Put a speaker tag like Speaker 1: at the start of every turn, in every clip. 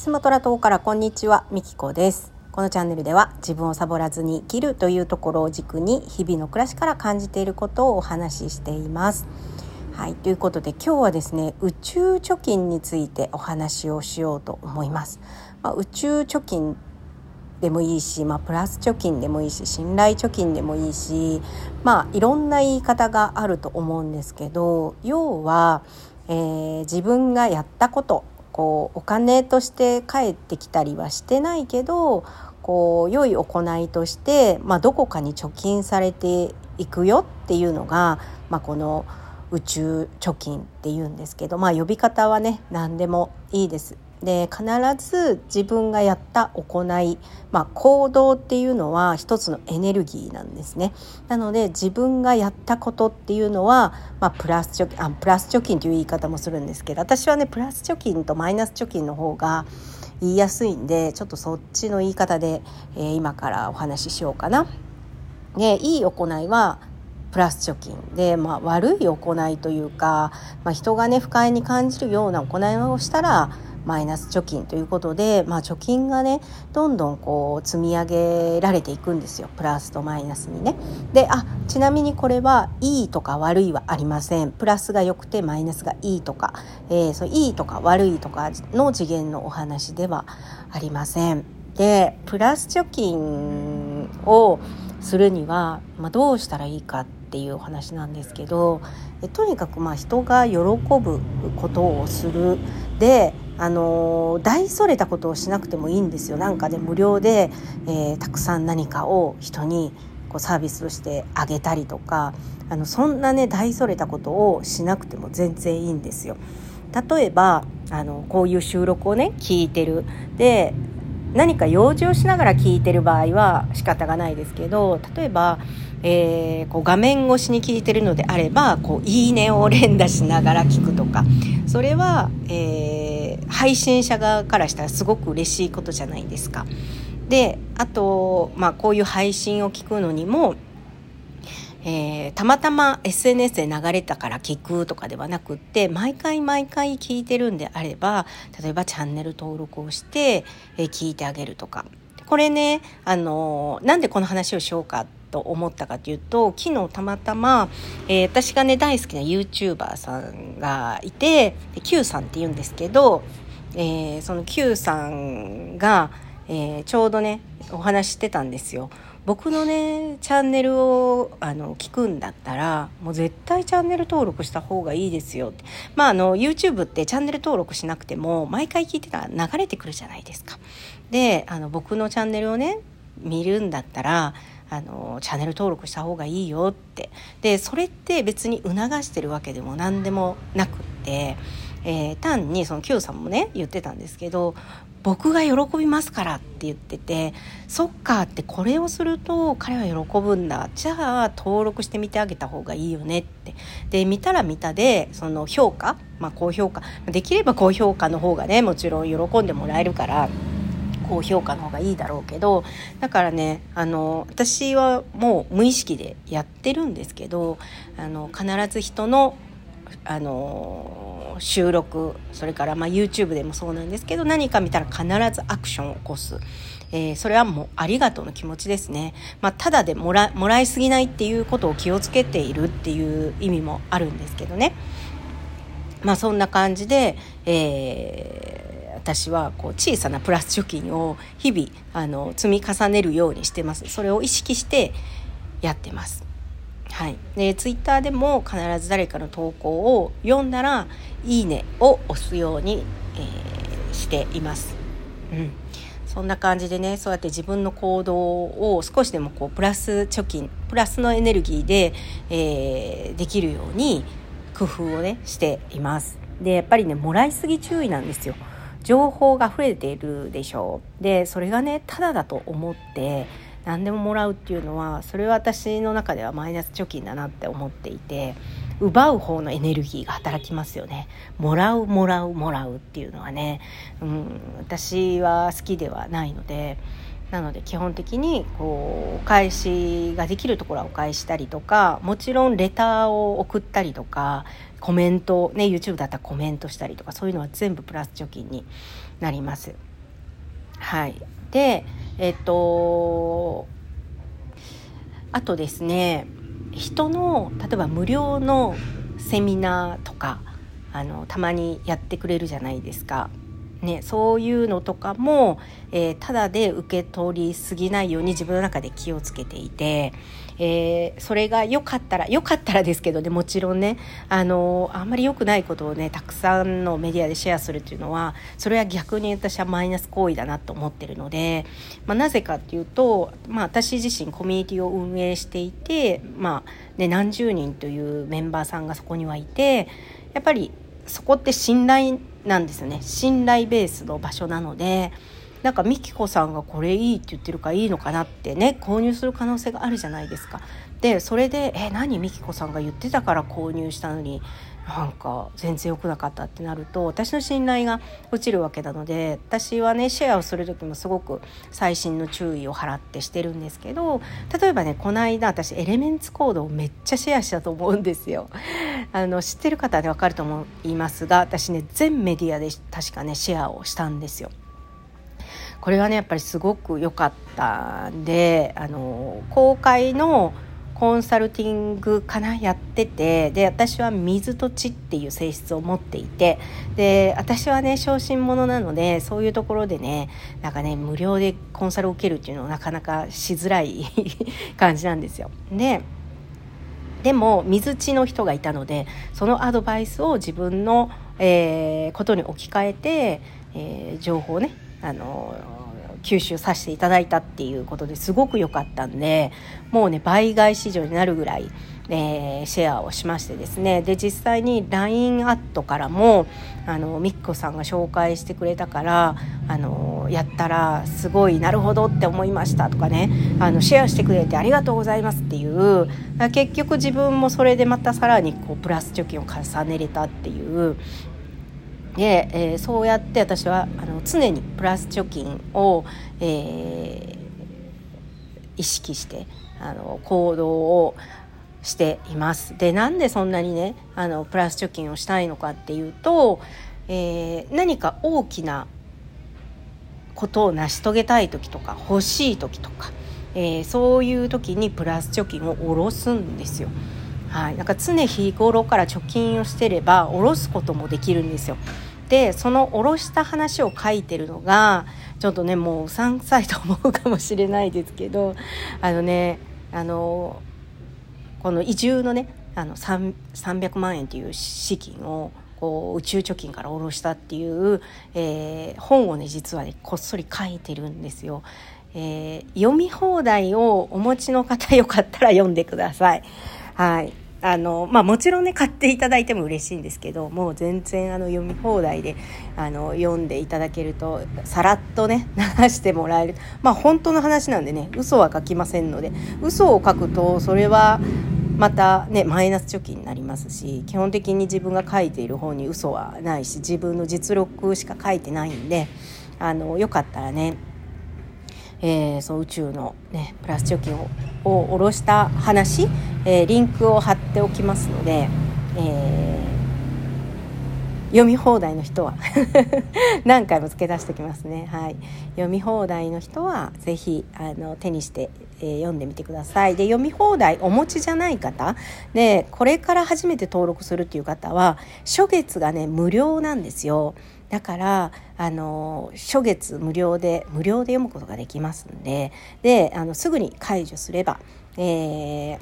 Speaker 1: スマトラ島からこんにちは、みきこです。このチャンネルでは自分をサボらずに生きるというところを軸に日々の暮らしから感じていることをお話ししています。はい、ということで今日はですね、宇宙貯金についてお話をしようと思います。まあ、宇宙貯金でもいいし、まあ、プラス貯金でもいいし信頼貯金でもいいしまあいろんな言い方があると思うんですけど要は、えー自分がやったことこうお金として返ってきたりはしてないけどこう良い行いとして、まあ、どこかに貯金されていくよっていうのが、まあ、この宇宙貯金っていうんですけど、まあ、呼び方はね何でもいいです。で必ず自分がやった行い、まあ、行動っていうのは一つのエネルギーなんですね。なので自分がやったことっていうのは、まあ、プラス貯金あプラス貯金という言い方もするんですけど私はねプラス貯金とマイナス貯金の方が言いやすいんでちょっとそっちの言い方で、えー今からお話ししようかな。でいい行いはプラス貯金で、まあ、悪い行いというか、まあ、人がね不快に感じるような行いをしたらマイナス貯金ということで、まあ、貯金がねどんどんこう積み上げられていくんですよプラスとマイナスにね。であちなみにこれはいいとか悪いはありませんプラスが良くてマイナスがいいとか、えー、そういいとか悪いとかの次元のお話ではありません。でプラス貯金をするには、まあ、どうしたらいいかっていうお話なんですけどえとにかくまあ人が喜ぶことをするであの大それたことをしなくてもいいんですよ。なんかね無料で、えーたくさん何かを人にこうサービスとしてあげたりとかあのそんなね大それたことをしなくても全然いいんですよ。例えばあのこういう収録をね聞いてる。で何か用事をしながら聞いてる場合は仕方がないですけど例えば、えーこう画面越しに聞いてるのであればこういいねを連打しながら聞くとか。それは、えー配信者側からしたらすごく嬉しいことじゃないですか。であと、まあ、こういう配信を聞くのにもえーたまたま SNS で流れたから聞くとかではなくって毎回毎回聞いてるんであれば例えばチャンネル登録をして、えー聞いてあげるとかこれね、あのなんでこの話をしようかってと思ったかというと昨日たまたま、えー私がね大好きな YouTuber さんがいて Q さんって言うんですけど、えーその Q さんが、えーちょうどねお話ししてたんですよ。僕のねチャンネルをあの聞くんだったらもう絶対チャンネル登録した方がいいですよってまああの YouTube ってチャンネル登録しなくても毎回聞いてたら流れてくるじゃないですか。であの僕のチャンネルをね見るんだったらあのチャンネル登録した方がいいよって。でそれって別に促してるわけでも何でもなくって、えー単にその Q さんもね言ってたんですけど僕が喜びますからって言っててそっかってこれをすると彼は喜ぶんだ。じゃあ登録してみてあげた方がいいよねって。で見たら見たでその評価、まあ、高評価。できれば高評価の方がねもちろん喜んでもらえるから。高評価の方がいいだろうけどだからねあの私はもう無意識でやってるんですけどあの必ず人のあの収録それからまあ YouTube でもそうなんですけど何か見たら必ずアクションを起こす。えーそれはもうありがとうの気持ちですね。まあ、ただでもらもらいすぎないっていうことを気をつけているっていう意味もあるんですけどね。まあそんな感じで、えー私はこう小さなプラス貯金を日々あの積み重ねるようにしてます。それを意識してやってます。はい、でツイッターでも必ず誰かの投稿を読んだら「いいね」を押すように、えーしています。うんそんな感じでねそうやって自分の行動を少しでもこうプラス貯金プラスのエネルギーで、えーできるように工夫をねしています。でやっぱりねもらいすぎ注意なんですよ。情報が溢れているでしょう。でそれがねただだと思って何でももらうっていうのはそれは私の中ではマイナス貯金だなって思っていて奪う方のエネルギーが働きますよねもらうもらうもらうっていうのはね、うん、私は好きではないのでなので基本的にこうお返しができるところはお返したりとかもちろんレターを送ったりとかコメントね YouTube だったらコメントしたりとかそういうのは全部プラス貯金になります。はいでえっとあとですね人の例えば無料のセミナーとかあのたまにやってくれるじゃないですか。ね、そういうのとかも、えー、ただで受け取りすぎないように自分の中で気をつけていて、えー、それが良かったら良かったらですけどねもちろんねあのあんまり良くないことをねたくさんのメディアでシェアするっていうのはそれは逆に私はマイナス行為だなと思ってるので、まあ、なぜかっていうと、まあ、私自身コミュニティを運営していて、まあね、何十人というメンバーさんがそこにはいてやっぱりそこって信頼なんですよね信頼ベースの場所なのでなんか美希子さんがこれいいって言ってるからいいのかなってね購入する可能性があるじゃないですか。でそれで「え何美希子さんが言ってたから購入したのになんか全然良くなかった」ってなると私の信頼が落ちるわけなので私はねシェアをする時もすごく細心の注意を払ってしてるんですけど例えばねこの間私エレメンツコードをめっちゃシェアしたと思うんですよ。あの知ってる方でわかると思いますが私ね全メディアで確かねシェアをしたんですよ。これはねやっぱりすごく良かったんであの公開のコンサルティングかな？やってて。で私は水と地っていう性質を持っていて。で私はね小心者なのでそういうところでねなんかね無料でコンサルを受けるっていうのはなかなかしづらい 感じなんですよ。ででも水地の人がいたのでそのアドバイスを自分の、えー、ことに置き換えて、えー、情報をねあの吸収させていただいたっていうことですごく良かったんでもうね倍買市場になるぐらい、えー、シェアをしましてですね。で実際に LINE アットからもあのみっこさんが紹介してくれたからあのやったらすごいなるほどって思いましたとかねあのシェアしてくれてありがとうございますっていう結局自分もそれでまたさらにこうプラス貯金を重ねれたっていうで、えー、そうやって私はあの常にプラス貯金を、えー、意識してあの行動をしています。でなんでそんなにねあのプラス貯金をしたいのかっていうと、えー、何か大きなことを成し遂げたい時とか欲しい時とか、え、そういう時にプラス貯金を下ろすんですよ。はい、なんか常日頃から貯金をしてれば下ろすこともできるんですよ。でその下ろした話を書いてるのがちょっとねもううさんくさいと思うかもしれないですけどあのねあのこの移住のねあの300万円という資金をこう宇宙貯金から下ろしたっていう、えー、本をね実はねこっそり書いてるんですよ。えー、読み放題をお持ちの方よかったら読んでください。はい。あの、まあもちろんね、買っていただいても嬉しいんですけど、もう全然あの読み放題で、あの、読んでいただけると、さらっとね、流してもらえる。まあ本当の話なんでね、嘘は書きませんので、嘘を書くと、それは、またねマイナス貯金になりますし基本的に自分が書いている本に嘘はないし自分の実力しか書いてないんであのよかったらねえー、その宇宙の、ね、プラス貯金をを下ろした話、えー、リンクを貼っておきますので、えー、読み放題の人は 何回も付け出しておきますね、はい、読み放題の人は是非あの手にして、えー、読んでみてください。で読み放題お持ちじゃない方でこれから初めて登録するっていう方は初月がね無料なんですよ。だからあの初月無料で無料で読むことができますんでであのすぐに解除すれば、えー、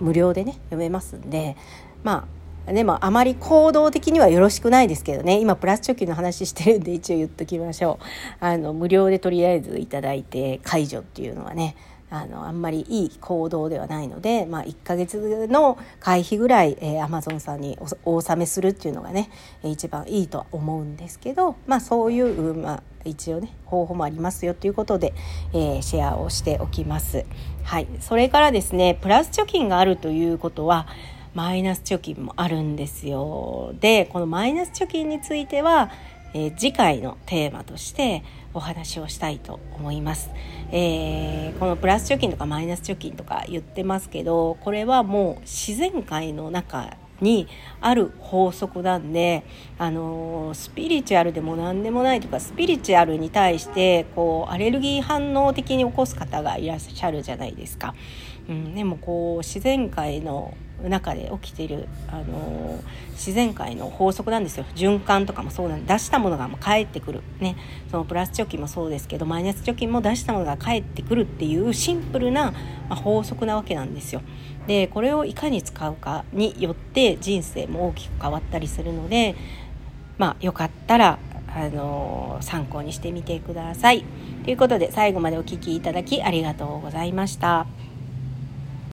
Speaker 1: 無料でね読めますんでまあでもあまり行動的にはよろしくないですけどね。今プラス貯金の話してるんで一応言っときましょう。あの無料でとりあえずいただいて解除っていうのはねあのあんまりいい行動ではないので、まあ、1ヶ月の会費ぐらい、えー、Amazon さんにお納めするっていうのがね一番いいとは思うんですけど、まあ、そういう、まあ、一応ね方法もありますよということで、えー、シェアをしておきます。はい、それからですねプラス貯金があるということはマイナス貯金もあるんですよ。でこのマイナス貯金については、えー、次回のテーマとしてお話をしたいと思います。えー、このプラス貯金とかマイナス貯金とか言ってますけどこれはもう自然界の中にある法則なんであのスピリチュアルでも何でもないとかスピリチュアルに対してこうアレルギー反応的に起こす方がいらっしゃるじゃないですか。うん、でもこう自然界の中で起きている、あの自然界の法則なんですよ循環とかもそうなんで出したものが返ってくる、ね、そのプラス貯金もそうですけどマイナス貯金も出したものが返ってくるっていうシンプルな、ま法則なわけなんですよ。でこれをいかに使うかによって人生も大きく変わったりするのでまあよかったらあの参考にしてみてください。ということで最後までお聴きいただきありがとうございました。